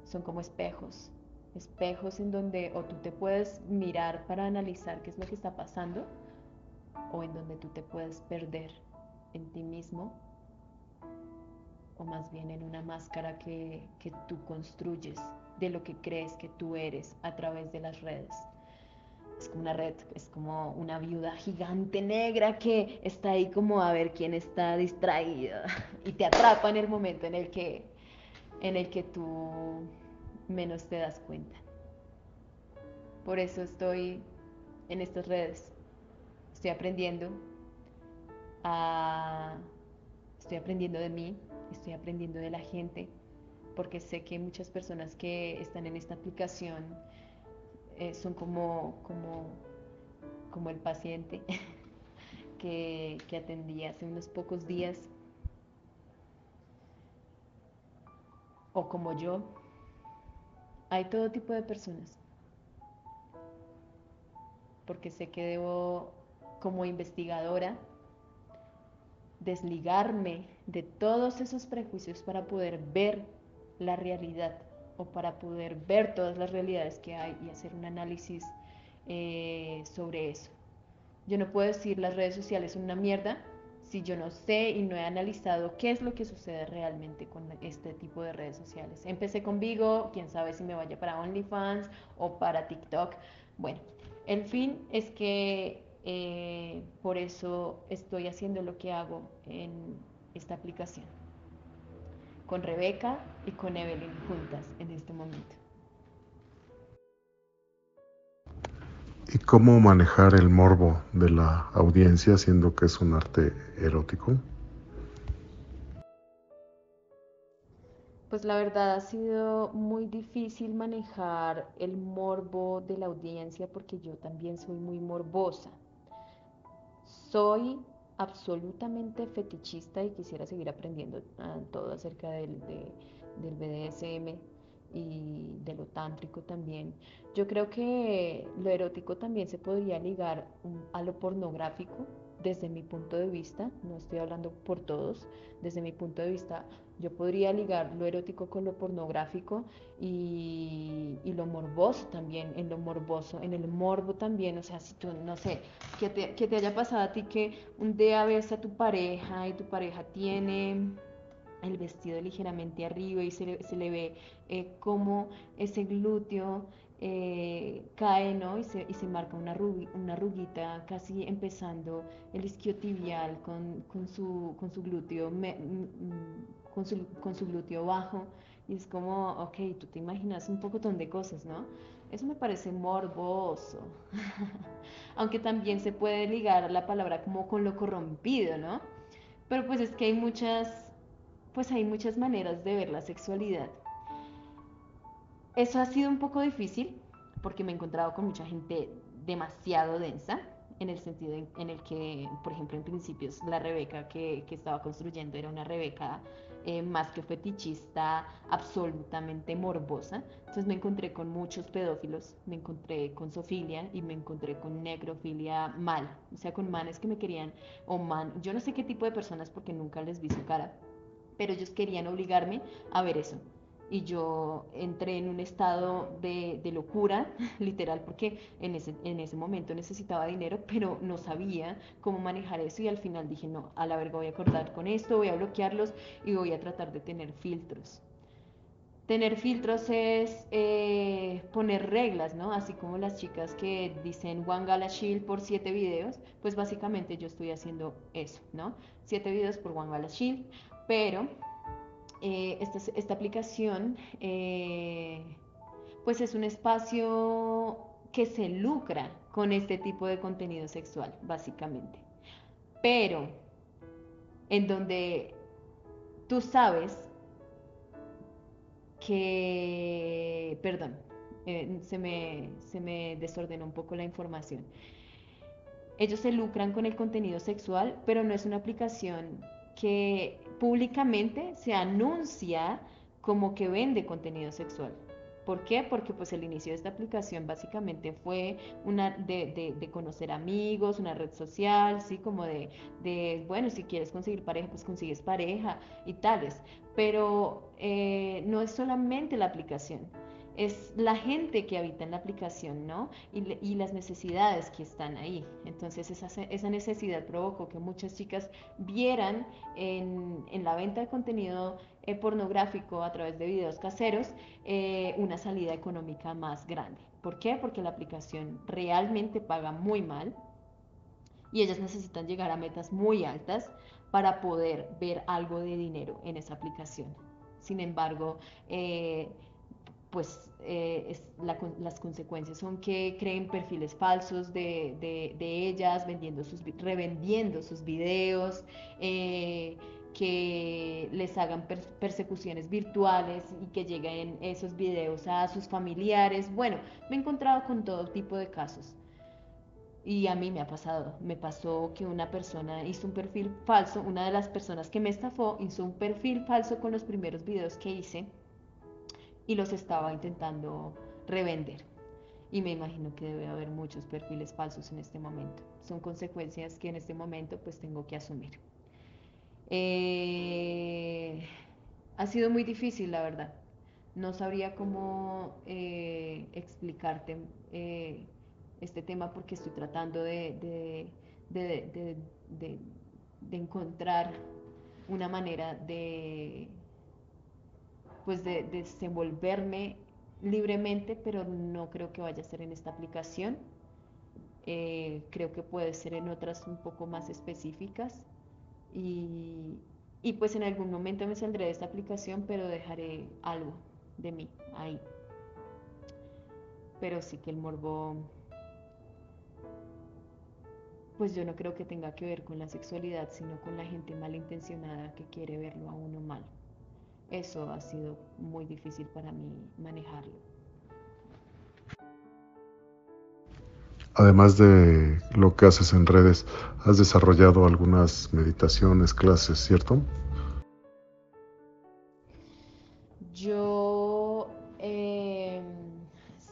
Son como espejos, espejos en donde o tú te puedes mirar para analizar qué es lo que está pasando, o en donde tú te puedes perder en ti mismo, o más bien en una máscara que, que tú construyes de lo que crees que tú eres a través de las redes es como una red, es como una viuda gigante negra que está ahí como a ver quién está distraída y te atrapa en el momento en el que, en el que tú menos te das cuenta. Por eso estoy en estas redes, estoy aprendiendo a, estoy aprendiendo de mí, estoy aprendiendo de la gente, porque sé que muchas personas que están en esta aplicación eh, son como, como, como el paciente que, que atendí hace unos pocos días, o como yo. Hay todo tipo de personas, porque sé que debo, como investigadora, desligarme de todos esos prejuicios para poder ver la realidad o para poder ver todas las realidades que hay y hacer un análisis eh, sobre eso. Yo no puedo decir las redes sociales son una mierda si yo no sé y no he analizado qué es lo que sucede realmente con este tipo de redes sociales. Empecé con Vigo, quién sabe si me vaya para OnlyFans o para TikTok. Bueno, el fin es que eh, por eso estoy haciendo lo que hago en esta aplicación con Rebeca y con Evelyn juntas en este momento. ¿Y cómo manejar el morbo de la audiencia siendo que es un arte erótico? Pues la verdad ha sido muy difícil manejar el morbo de la audiencia porque yo también soy muy morbosa. Soy absolutamente fetichista y quisiera seguir aprendiendo ah, todo acerca del, del BDSM y de lo tántrico también. Yo creo que lo erótico también se podría ligar a lo pornográfico desde mi punto de vista, no estoy hablando por todos, desde mi punto de vista yo podría ligar lo erótico con lo pornográfico y, lo morboso también, en lo morboso, en el morbo también, o sea, si tú, no sé, que te, haya pasado a ti que un día ves a tu pareja y tu pareja tiene el vestido ligeramente arriba y se le, ve eh, como ese glúteo eh, cae ¿no? y, se, y se marca una, una ruguita casi empezando el isquiotibial con, con, su, con su glúteo mm, con, su, con su glúteo bajo y es como, ok, tú te imaginas un poco de cosas, ¿no? Eso me parece morboso. Aunque también se puede ligar la palabra como con lo corrompido, ¿no? Pero pues es que hay muchas, pues hay muchas maneras de ver la sexualidad. Eso ha sido un poco difícil porque me he encontrado con mucha gente demasiado densa, en el sentido en, el que, por ejemplo, en principios la Rebeca que, estaba construyendo era una Rebeca eh, más que fetichista, absolutamente morbosa. Entonces me encontré con muchos pedófilos, me encontré con sofilia y me encontré con necrofilia mal, o sea, con manes que me querían, o man, yo no sé qué tipo de personas porque nunca les vi su cara, pero ellos querían obligarme a ver eso y yo entré en un estado de, locura, literal, porque en ese, en ese momento necesitaba dinero, pero no sabía cómo manejar eso y al final dije, no, a la verga voy a cortar con esto, voy a bloquearlos y voy a tratar de tener filtros. Tener filtros es eh, poner reglas, ¿no? Así como las chicas que dicen One Gala Shield por siete videos, pues básicamente yo estoy haciendo eso, ¿no? Siete videos por One Gala Shield, pero eh, esta, aplicación eh, pues es un espacio que se lucra con este tipo de contenido sexual, básicamente. Pero en donde tú sabes que, perdón, eh, se, me, se me desordenó un poco la información. Ellos se lucran con el contenido sexual, pero no es una aplicación que públicamente se anuncia como que vende contenido sexual. ¿Por qué? Porque pues el inicio de esta aplicación básicamente fue una de, conocer amigos, una red social, sí, como de, bueno, si quieres conseguir pareja, pues consigues pareja y tales. Pero eh, no es solamente la aplicación, es la gente que habita en la aplicación, ¿no? Y, las necesidades que están ahí. Entonces esa, necesidad provocó que muchas chicas vieran en, la venta de contenido eh, pornográfico a través de videos caseros eh, una salida económica más grande. ¿Por qué? Porque la aplicación realmente paga muy mal y ellas necesitan llegar a metas muy altas para poder ver algo de dinero en esa aplicación. Sin embargo, eh, pues eh, las consecuencias son que creen perfiles falsos de, ellas, vendiendo sus, revendiendo sus videos, eh, que les hagan persecuciones virtuales y que lleguen esos videos a sus familiares. Bueno, me he encontrado con todo tipo de casos. Y a mí me ha pasado, me pasó que una persona hizo un perfil falso, una de las personas que me estafó hizo un perfil falso con los primeros videos que hice y los estaba intentando revender. Y me imagino que debe haber muchos perfiles falsos en este momento. Son consecuencias que en este momento pues tengo que asumir. Eh, ha sido muy difícil, la verdad. No sabría cómo eh, explicarte eh, este tema porque estoy tratando de, de encontrar una manera de pues de, desenvolverme libremente, pero no creo que vaya a ser en esta aplicación. Eh, creo que puede ser en otras un poco más específicas. Y, y pues en algún momento me saldré de esta aplicación, pero dejaré algo de mí ahí. Pero sí que el morbo, pues yo no creo que tenga que ver con la sexualidad, sino con la gente malintencionada que quiere verlo a uno mal eso ha sido muy difícil para mí manejarlo. Además de lo que haces en redes, has desarrollado algunas meditaciones, clases, ¿cierto? Yo em,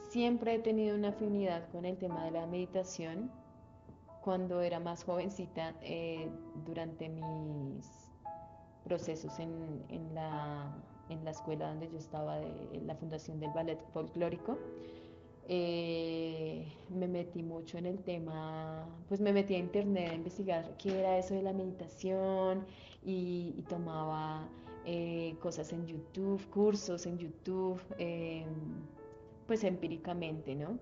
siempre he tenido una afinidad con el tema de la meditación. Cuando era más jovencita, eh, durante mis procesos en, en, la, en la escuela donde yo estaba, de la fundación del ballet folclórico. Eh, me metí mucho en el tema, pues me metí a internet a investigar qué era eso de la meditación y, tomaba eh, cosas en YouTube, cursos en YouTube, em, pues empíricamente, ¿no?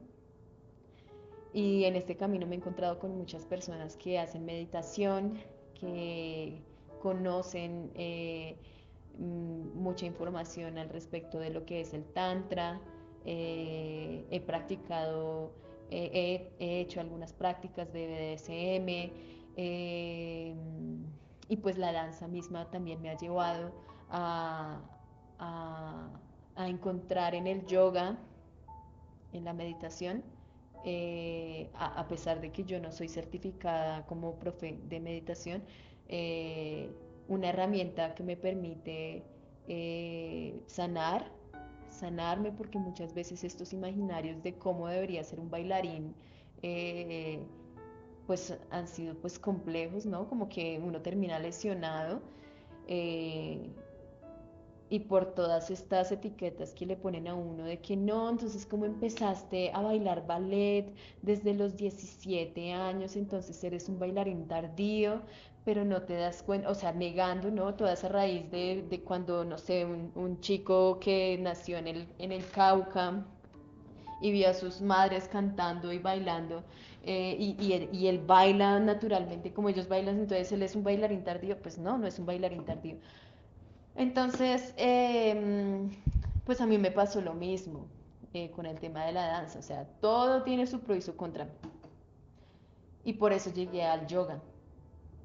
Y en este camino me he encontrado con muchas personas que hacen meditación, que conocen eh, mm, mucha información al respecto de lo que es el Tantra. Eh, he practicado, he, hecho algunas prácticas de BDSM y pues la danza misma también me ha llevado a, encontrar en el yoga, en la meditación, eh, a, pesar de que yo no soy certificada como profe de meditación, eh, una herramienta que me permite eh, sanar, sanarme, porque muchas veces estos imaginarios de cómo debería ser un bailarín, pues han sido pues complejos, ¿no? Como que uno termina lesionado y por todas estas etiquetas que le ponen a uno de que no, entonces como empezaste a bailar ballet desde los 17 años, entonces eres un bailarín tardío, pero no te das cuenta, o sea, negando, ¿no? Toda esa raíz de, de cuando, no sé, un, chico que nació en el, en el Cauca y vio a sus madres cantando y bailando. Eh, y, y, y, él, baila naturalmente como ellos bailan, entonces él es un bailarín tardío, pues no, no es un bailarín tardío. Entonces, em, pues a mí me pasó lo mismo eh, con el tema de la danza, o sea, todo tiene su pro y su contra. Y por eso llegué al yoga,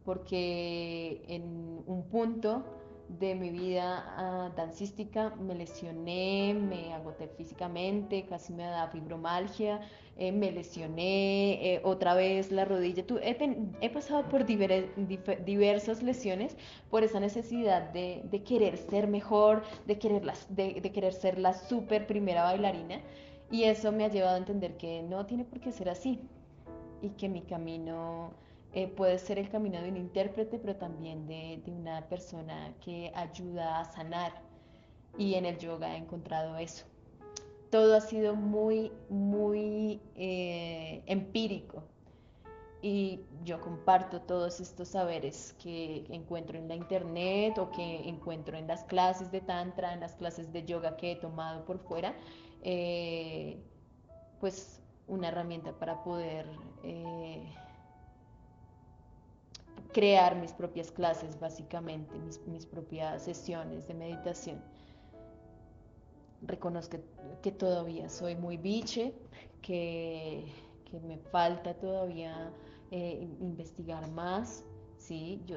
porque en un punto de mi vida ah, dancística me lesioné, me agoté físicamente, casi me da fibromalgia, eh, me lesioné, eh, otra vez la rodilla. he, pasado por diversas lesiones por esa necesidad de, querer ser mejor, de querer, de, querer ser la super primera bailarina. Y eso me ha llevado a entender que no tiene por qué ser así y que mi camino eh, puede ser el camino de un intérprete, pero también de, de, una persona que ayuda a sanar. Y en el yoga he encontrado eso todo ha sido muy, muy eh, empírico. Y yo comparto todos estos saberes que encuentro en la internet o que encuentro en las clases de tantra, en las clases de yoga que he tomado por fuera, eh, pues una herramienta para poder eh, crear mis propias clases, básicamente, mis propias sesiones de meditación reconozco que todavía soy muy biche, que, me falta todavía eh, investigar más, ¿sí? Yo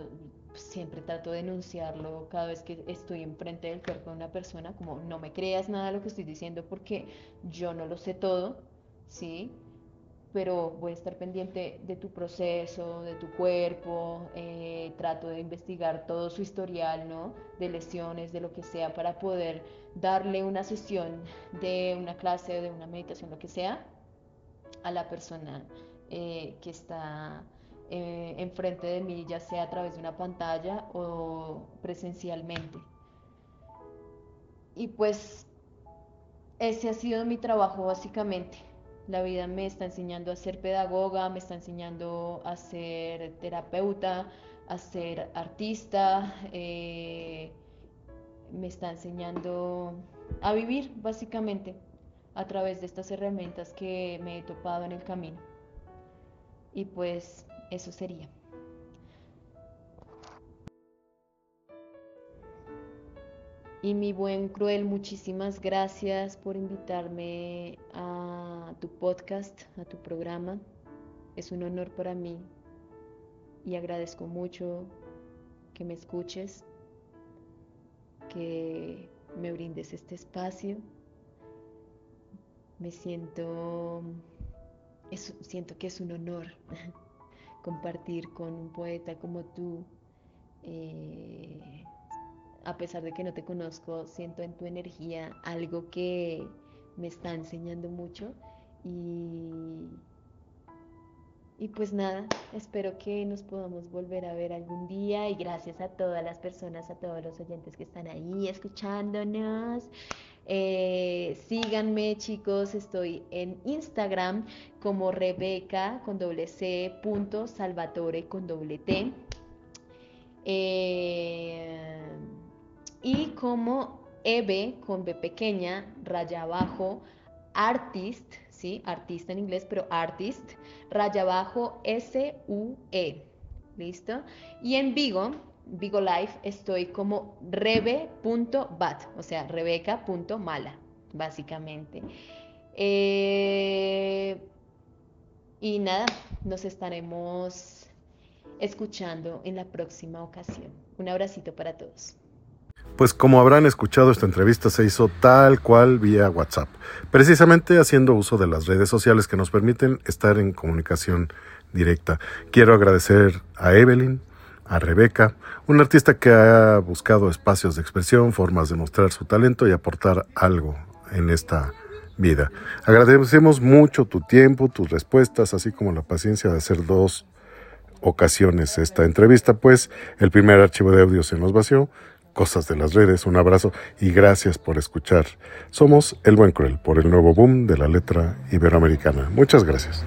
siempre trato de denunciarlo cada vez que estoy enfrente del cuerpo de una persona, como no me creas nada lo que estoy diciendo porque yo no lo sé todo, ¿sí? Pero voy a estar pendiente de tu proceso, de tu cuerpo, eh, trato de investigar todo su historial, ¿no? De lesiones, de lo que sea, para poder darle una sesión de una clase, de una meditación, lo que sea, a la persona eh, que está eh, enfrente de mí, ya sea a través de una pantalla o presencialmente. Y pues ese ha sido mi trabajo básicamente la vida me está enseñando a ser pedagoga, me está enseñando a ser terapeuta, a ser artista, eh, me está enseñando a vivir básicamente a través de estas herramientas que me he topado en el camino. Y pues eso sería. Y mi buen cruel, muchísimas gracias por invitarme a tu podcast, a tu programa. Es un honor para mí y agradezco mucho que me escuches, que me brindes este espacio. Me siento, siento que es un honor compartir con un poeta como tú. Eh, a pesar de que no te conozco, siento en tu energía algo que me está enseñando mucho y, y pues nada, espero que nos podamos volver a ver algún día y gracias a todas las personas, a todos los oyentes que están ahí escuchándonos. Eh, síganme chicos, estoy en Instagram como Rebeca con doble C punto Salvatore con doble T. Eh, y como EB con B pequeña, raya abajo, artist, ¿sí? Artista en inglés, pero artist, raya abajo, S-U-E. ¿Listo? Y en Vigo, Vigo Life, estoy como rebe.bat, o sea, rebeca.mala, básicamente. Eh, y nada, nos estaremos escuchando en la próxima ocasión. Un abracito para todos. Pues como habrán escuchado, esta entrevista se hizo tal cual vía WhatsApp, precisamente haciendo uso de las redes sociales que nos permiten estar en comunicación directa. Quiero agradecer a Evelyn, a Rebeca, un artista que ha buscado espacios de expresión, formas de mostrar su talento y aportar algo en esta vida. Agradecemos mucho tu tiempo, tus respuestas, así como la paciencia de hacer dos ocasiones esta entrevista, pues el primer archivo de audio se nos vació, cosas de las redes, un abrazo y gracias por escuchar. Somos El Buen Cruel por el nuevo boom de la letra iberoamericana. Muchas gracias.